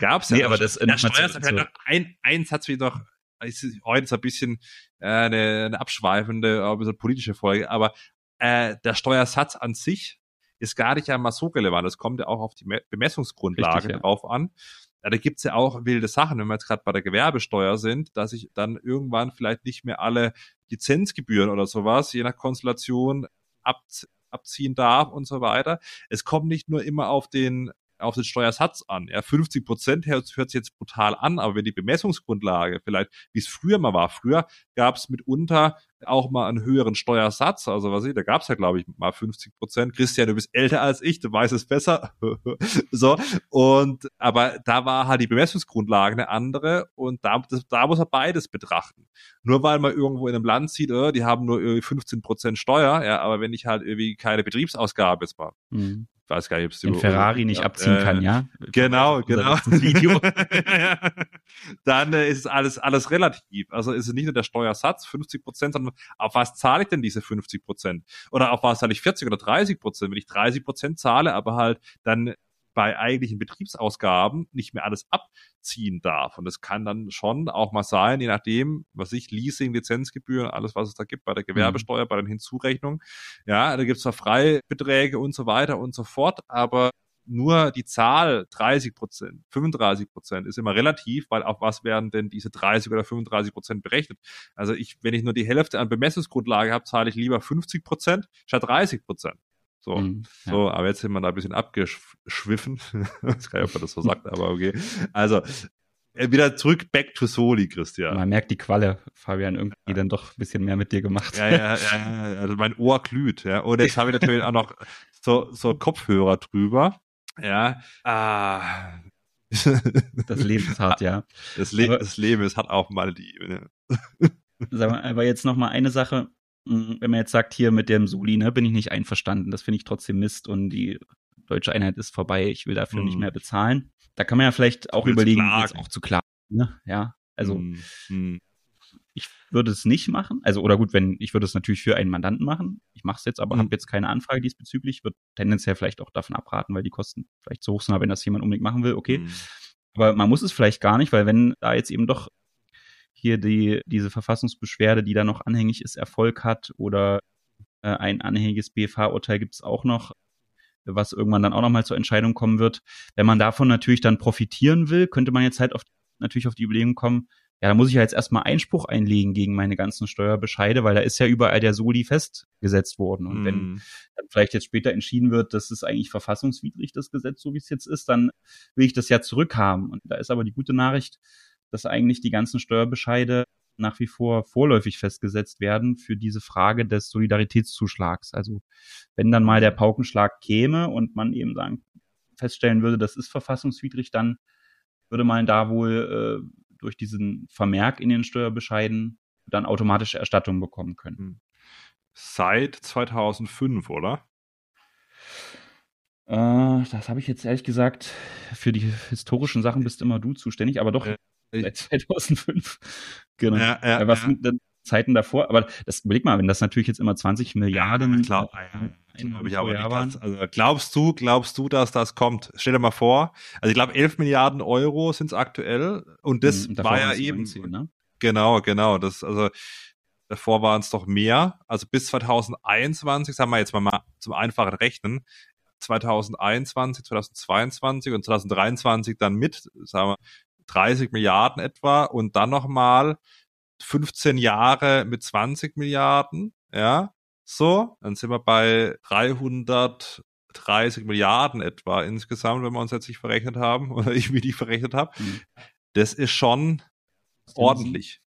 Gab's ja. Nee, aber das, der Steuersatz so. ein, ein Satz wie noch, ist heute so ein bisschen äh, eine, eine abschweifende, ein bisschen politische Folge, aber äh, der Steuersatz an sich ist gar nicht einmal so relevant. Es kommt ja auch auf die Bemessungsgrundlage Richtig, ja. drauf an. Ja, da gibt's ja auch wilde Sachen, wenn wir jetzt gerade bei der Gewerbesteuer sind, dass ich dann irgendwann vielleicht nicht mehr alle Lizenzgebühren oder sowas, je nach Konstellation, ab, abziehen darf und so weiter. Es kommt nicht nur immer auf den auf den Steuersatz an. Ja, 50 Prozent hört, sich jetzt brutal an, aber wenn die Bemessungsgrundlage vielleicht, wie es früher mal war, früher gab es mitunter auch mal einen höheren Steuersatz. Also was ich, da gab es ja, glaube ich, mal 50 Prozent. Christian, du bist älter als ich, du weißt es besser. <laughs> so. Und aber da war halt die Bemessungsgrundlage eine andere und da, das, da muss er beides betrachten. Nur weil man irgendwo in einem Land sieht, oh, die haben nur irgendwie 15 Prozent Steuer, ja, aber wenn ich halt irgendwie keine Betriebsausgabe jetzt mal mhm weiß gar nicht, ob es den Ferrari nicht abziehen äh, kann, ja? <laughs> Genau, genau. Video. <laughs> Dann äh, ist es alles, alles relativ. Also ist es nicht nur der Steuersatz, 50 Prozent, sondern auf was zahle ich denn diese 50 Prozent? Oder auf was zahle ich 40 oder 30 Prozent? Wenn ich 30 Prozent zahle, aber halt dann bei eigentlichen Betriebsausgaben nicht mehr alles abziehen darf. Und das kann dann schon auch mal sein, je nachdem, was ich, Leasing, Lizenzgebühren, alles, was es da gibt, bei der Gewerbesteuer, mhm. bei den Hinzurechnungen. Ja, da gibt es zwar Freibeträge und so weiter und so fort, aber nur die Zahl 30 Prozent, 35 Prozent ist immer relativ, weil auf was werden denn diese 30 oder 35 Prozent berechnet? Also ich, wenn ich nur die Hälfte an Bemessungsgrundlage habe, zahle ich lieber 50 Prozent statt 30 Prozent. So, mhm, ja. so, aber jetzt sind wir da ein bisschen abgeschwiffen. <laughs> ich weiß gar nicht, ob man das so sagt, <laughs> aber okay. Also, äh, wieder zurück back to Soli, Christian. Man merkt die Qualle, Fabian, irgendwie ja. dann doch ein bisschen mehr mit dir gemacht. Ja, ja, ja, also mein Ohr glüht, ja. Und jetzt habe ich natürlich auch noch so, so Kopfhörer drüber. Ja. Ah. <laughs> Das Leben ist hart, ja. Das, Le aber, das Leben ist hat auch mal die. Ne? Mal, aber jetzt noch mal eine Sache. Mm, wenn man jetzt sagt, hier mit dem Soli, ne, bin ich nicht einverstanden, das finde ich trotzdem Mist und die deutsche Einheit ist vorbei, ich will dafür hm. nicht mehr bezahlen. Da kann man ja vielleicht auch überlegen, jetzt auch zu klagen. Ne? Ja, also hm. Hm. ich würde es nicht machen. Also, oder gut, wenn ich würde es natürlich für einen Mandanten machen. Ich mache es jetzt, aber hm. habe jetzt keine Anfrage diesbezüglich, würde tendenziell vielleicht auch davon abraten, weil die Kosten vielleicht zu hoch sind, aber wenn das jemand unbedingt machen will, okay. Hm. Aber man muss es vielleicht gar nicht, weil wenn da jetzt eben doch hier die, diese Verfassungsbeschwerde, die da noch anhängig ist, Erfolg hat oder äh, ein anhängiges BFH-Urteil gibt es auch noch, was irgendwann dann auch nochmal zur Entscheidung kommen wird. Wenn man davon natürlich dann profitieren will, könnte man jetzt halt auf, natürlich auf die Überlegung kommen, ja, da muss ich ja jetzt erstmal Einspruch einlegen gegen meine ganzen Steuerbescheide, weil da ist ja überall der Soli festgesetzt worden. Und mm. wenn mhm. dann vielleicht jetzt später entschieden wird, das ist eigentlich verfassungswidrig, das Gesetz, so wie es jetzt ist, dann will ich das ja zurückhaben. Und da ist aber die gute Nachricht, dass eigentlich die ganzen Steuerbescheide nach wie vor vorläufig festgesetzt werden für diese Frage des Solidaritätszuschlags. Also wenn dann mal der Paukenschlag käme und man eben sagen, feststellen würde, das ist verfassungswidrig, dann würde man da wohl äh, durch diesen Vermerk in den Steuerbescheiden dann automatische Erstattung bekommen können. Hm. Seit 2005, oder? Äh, das habe ich jetzt ehrlich gesagt, für die historischen Sachen bist immer du zuständig, aber doch seit <laughs> 2005. Genau. Ja, ja, Was ja. sind denn Zeiten davor? Aber das überleg mal, wenn das natürlich jetzt immer 20 Milliarden. Ja, klar. Glaub ich aber nicht. Also glaubst du, glaubst du, dass das kommt? Stell dir mal vor. Also ich glaube, 11 Milliarden Euro sind es aktuell und das mhm, war ja eben. 19, ne? Genau, genau. Das also davor waren es doch mehr. Also bis 2021, sagen wir jetzt mal, mal zum einfachen Rechnen, 2021, 2022 und 2023 dann mit, sagen wir, 30 Milliarden etwa und dann nochmal 15 Jahre mit 20 Milliarden, ja, so, dann sind wir bei 330 Milliarden etwa insgesamt, wenn wir uns jetzt nicht verrechnet haben oder <laughs> ich mich nicht verrechnet habe. Mhm. Das ist schon ordentlich.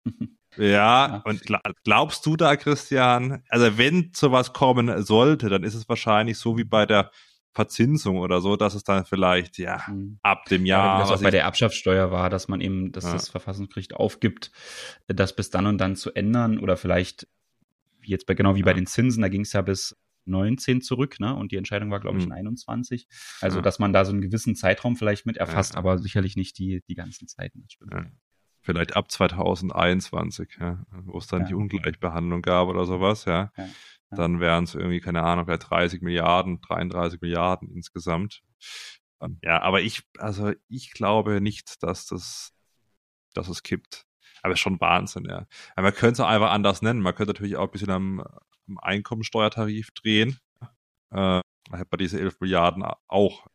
Ja, ja, und glaubst du da, Christian, also wenn sowas kommen sollte, dann ist es wahrscheinlich so wie bei der Verzinsung oder so, dass es dann vielleicht ja mhm. ab dem Jahr. Ja, das auch bei der Erbschaftssteuer war, dass man eben, dass ja. das Verfassungsgericht aufgibt, das bis dann und dann zu ändern oder vielleicht wie jetzt bei genau wie ja. bei den Zinsen, da ging es ja bis 19 zurück, ne? Und die Entscheidung war, glaube ich, in 21. Also, dass man da so einen gewissen Zeitraum vielleicht mit erfasst, aber sicherlich nicht die, die ganzen Zeiten. Vielleicht ab 2021, ja, wo es dann die Ungleichbehandlung gab oder sowas, ja dann wären es irgendwie, keine Ahnung, vielleicht 30 Milliarden, 33 Milliarden insgesamt. Ja, aber ich, also ich glaube nicht, dass das, dass es kippt. Aber schon Wahnsinn, ja. Aber man könnte es auch einfach anders nennen. Man könnte natürlich auch ein bisschen am, am Einkommensteuertarif drehen. Äh, da hätte man diese 11 Milliarden auch.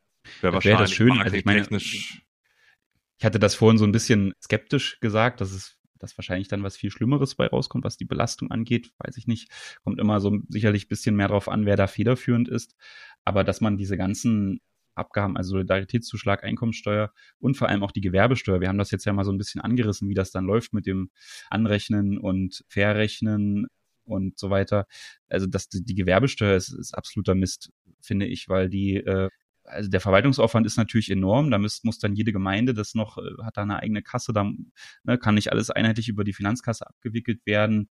Wäre wahrscheinlich wär das schön. Also ich meine, ich hatte das vorhin so ein bisschen skeptisch gesagt, dass es dass wahrscheinlich dann was viel Schlimmeres bei rauskommt, was die Belastung angeht, weiß ich nicht. Kommt immer so sicherlich ein bisschen mehr drauf an, wer da federführend ist. Aber dass man diese ganzen Abgaben, also Solidaritätszuschlag, Einkommensteuer und vor allem auch die Gewerbesteuer. Wir haben das jetzt ja mal so ein bisschen angerissen, wie das dann läuft mit dem Anrechnen und Verrechnen und so weiter. Also das, die Gewerbesteuer ist, ist absoluter Mist, finde ich, weil die äh, also der Verwaltungsaufwand ist natürlich enorm. Da muss, muss dann jede Gemeinde das noch, äh, hat da eine eigene Kasse, da ne, kann nicht alles einheitlich über die Finanzkasse abgewickelt werden.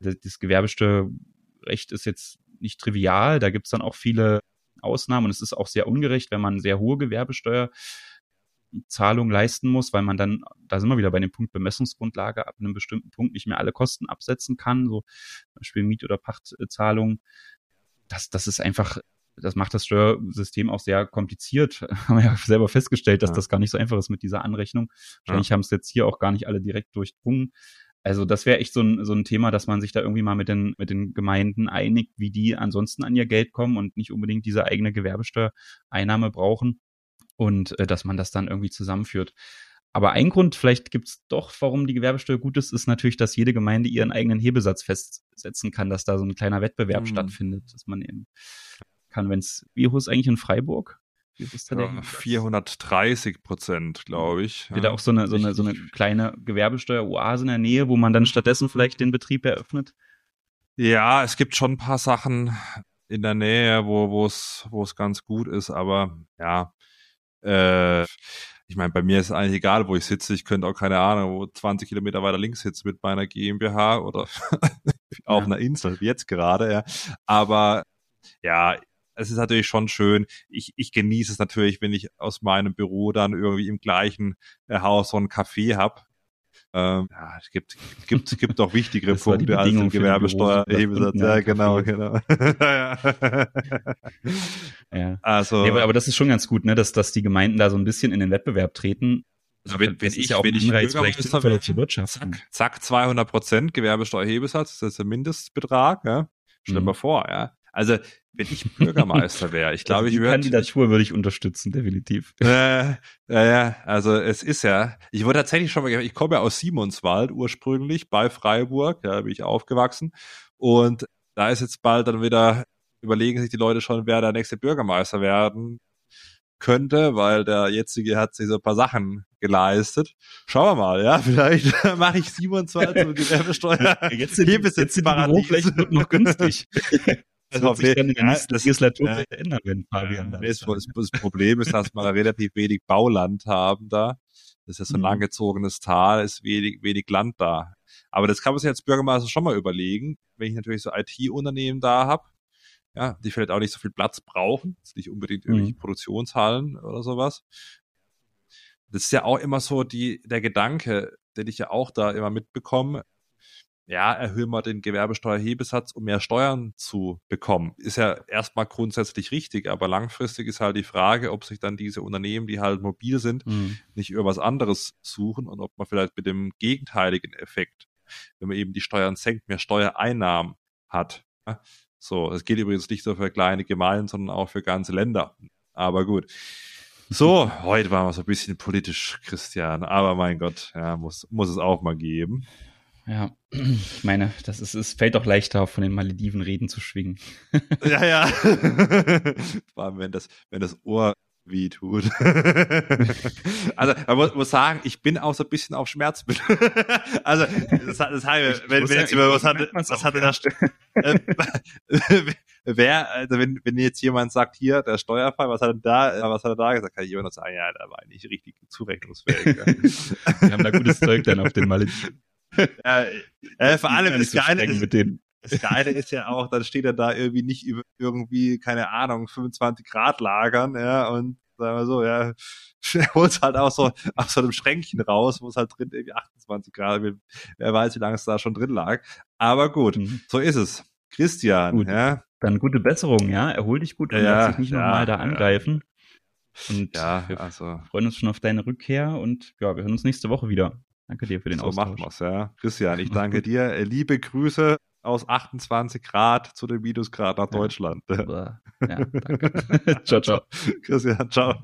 Das, das Gewerbesteuerrecht ist jetzt nicht trivial. Da gibt es dann auch viele Ausnahmen und es ist auch sehr ungerecht, wenn man sehr hohe Gewerbesteuerzahlungen leisten muss, weil man dann, da sind wir wieder bei dem Punkt Bemessungsgrundlage, ab einem bestimmten Punkt nicht mehr alle Kosten absetzen kann, so zum Beispiel Miet- oder Pachtzahlungen. Das, das ist einfach, das macht das Steuersystem auch sehr kompliziert. <laughs> haben wir ja selber festgestellt, dass ja. das gar nicht so einfach ist mit dieser Anrechnung. Wahrscheinlich ja. haben es jetzt hier auch gar nicht alle direkt durchdrungen. Also das wäre echt so ein, so ein Thema, dass man sich da irgendwie mal mit den, mit den Gemeinden einigt, wie die ansonsten an ihr Geld kommen und nicht unbedingt diese eigene Gewerbesteuereinnahme brauchen und äh, dass man das dann irgendwie zusammenführt. Aber ein Grund, vielleicht gibt's doch, warum die Gewerbesteuer gut ist, ist natürlich, dass jede Gemeinde ihren eigenen Hebesatz festsetzen kann, dass da so ein kleiner Wettbewerb mhm. stattfindet, dass man eben kann, wenn es, wie hoch ist eigentlich in Freiburg? Ja, 430 Prozent, glaube ich. Wieder ja. auch so eine, so eine, so eine kleine Gewerbesteuer-Oase in der Nähe, wo man dann stattdessen vielleicht den Betrieb eröffnet? Ja, es gibt schon ein paar Sachen in der Nähe, wo es wo es ganz gut ist, aber ja, äh, ich meine, bei mir ist es eigentlich egal, wo ich sitze. Ich könnte auch keine Ahnung, wo 20 Kilometer weiter links sitzen mit meiner GmbH oder <laughs> auf ja. einer Insel, wie jetzt gerade, ja. Aber ja, es ist natürlich schon schön. Ich, ich genieße es natürlich, wenn ich aus meinem Büro dann irgendwie im gleichen äh, Haus so ein Café hab. Ähm, ja, es gibt, gibt, gibt doch wichtigere <laughs> Punkte als den Gewerbesteuerhebesatz. Ja, genau, genau. <laughs> ja. Also, ja, aber, aber das ist schon ganz gut, ne, dass, dass die Gemeinden da so ein bisschen in den Wettbewerb treten. Also wenn, wenn ich, ja wenn ich Bürgermeister wäre, zack, zack, 200 Prozent Gewerbesteuerhebesatz, das ist der Mindestbetrag, ja. Stell mhm. mal vor, ja. Also wenn ich Bürgermeister wäre, ich <laughs> glaube, also ich würde. Kandidatur würde ich unterstützen, definitiv. Äh, ja, ja, also es ist ja, ich wurde tatsächlich schon mal, ich komme ja aus Simonswald ursprünglich bei Freiburg, ja, bin ich aufgewachsen. Und da ist jetzt bald dann wieder, überlegen sich die Leute schon, wer der nächste Bürgermeister werden könnte, weil der jetzige hat sich so ein paar Sachen geleistet. Schauen wir mal, ja, <laughs> vielleicht mache ich 27 und Gewerbesteuer. <laughs> Jetzt sind, jetzt sind die Büroflächen noch günstig. Das wird sich dann in der nächsten Legislatur ja, ändern, wenn Fabian da ist. Das, das Problem ist, dass wir relativ wenig Bauland haben da. Das ist ja so ein mhm. langgezogenes Tal, ist wenig, wenig Land da. Aber das kann man sich als Bürgermeister schon mal überlegen, wenn ich natürlich so IT-Unternehmen da habe, ja, die vielleicht auch nicht so viel Platz brauchen, nicht unbedingt irgendwelche mhm. Produktionshallen oder sowas. Das ist ja auch immer so die, der Gedanke, den ich ja auch da immer mitbekomme, ja, erhöhen wir den Gewerbesteuerhebesatz, um mehr Steuern zu bekommen. Ist ja erstmal grundsätzlich richtig, aber langfristig ist halt die Frage, ob sich dann diese Unternehmen, die halt mobil sind, mhm. nicht über was anderes suchen und ob man vielleicht mit dem gegenteiligen Effekt, wenn man eben die Steuern senkt, mehr Steuereinnahmen hat. So, das geht übrigens nicht nur für kleine Gemeinden, sondern auch für ganze Länder. Aber gut. So, heute waren wir so ein bisschen politisch, Christian. Aber mein Gott, ja, muss, muss es auch mal geben. Ja, ich meine, das ist, es fällt doch leichter, von den Malediven Reden zu schwingen. <laughs> ja, ja. <laughs> Vor allem, wenn das, wenn das Ohr weh tut. <laughs> also, man muss, muss, sagen, ich bin auch so ein bisschen auf Schmerz. also, das, das heißt, wenn, wenn jetzt jemand, was hatte, was hatte da, äh, wer, also wenn, wenn jetzt jemand sagt, hier, der Steuerfall, was hat er da, was hat er da gesagt, kann ich immer noch sagen, ja, der war nicht richtig zurechnungsfähig. Wir haben da gutes Zeug dann auf den Malediven ja, äh, vor allem das Geile, ist, das Geile ist ja auch, dann steht er da irgendwie nicht über irgendwie, keine Ahnung, 25 Grad lagern, ja, und sagen wir so, ja, <laughs> holt halt auch so aus so einem Schränkchen raus, wo es halt drin irgendwie 28 Grad, wer weiß, wie lange es da schon drin lag. Aber gut, mhm. so ist es. Christian, gut. ja. Dann gute Besserung, ja. Erhol dich gut und ja, lass dich nicht ja, nochmal da angreifen. Und ja, wir also. freuen uns schon auf deine Rückkehr und ja, wir hören uns nächste Woche wieder. Danke dir für den so Austausch. So machen wir's, ja. Christian, ich danke <laughs> dir. Äh, liebe Grüße aus 28 Grad zu dem Minusgrad nach Deutschland. Ja, ja <laughs> danke. <laughs> ciao, ciao. Christian, ciao.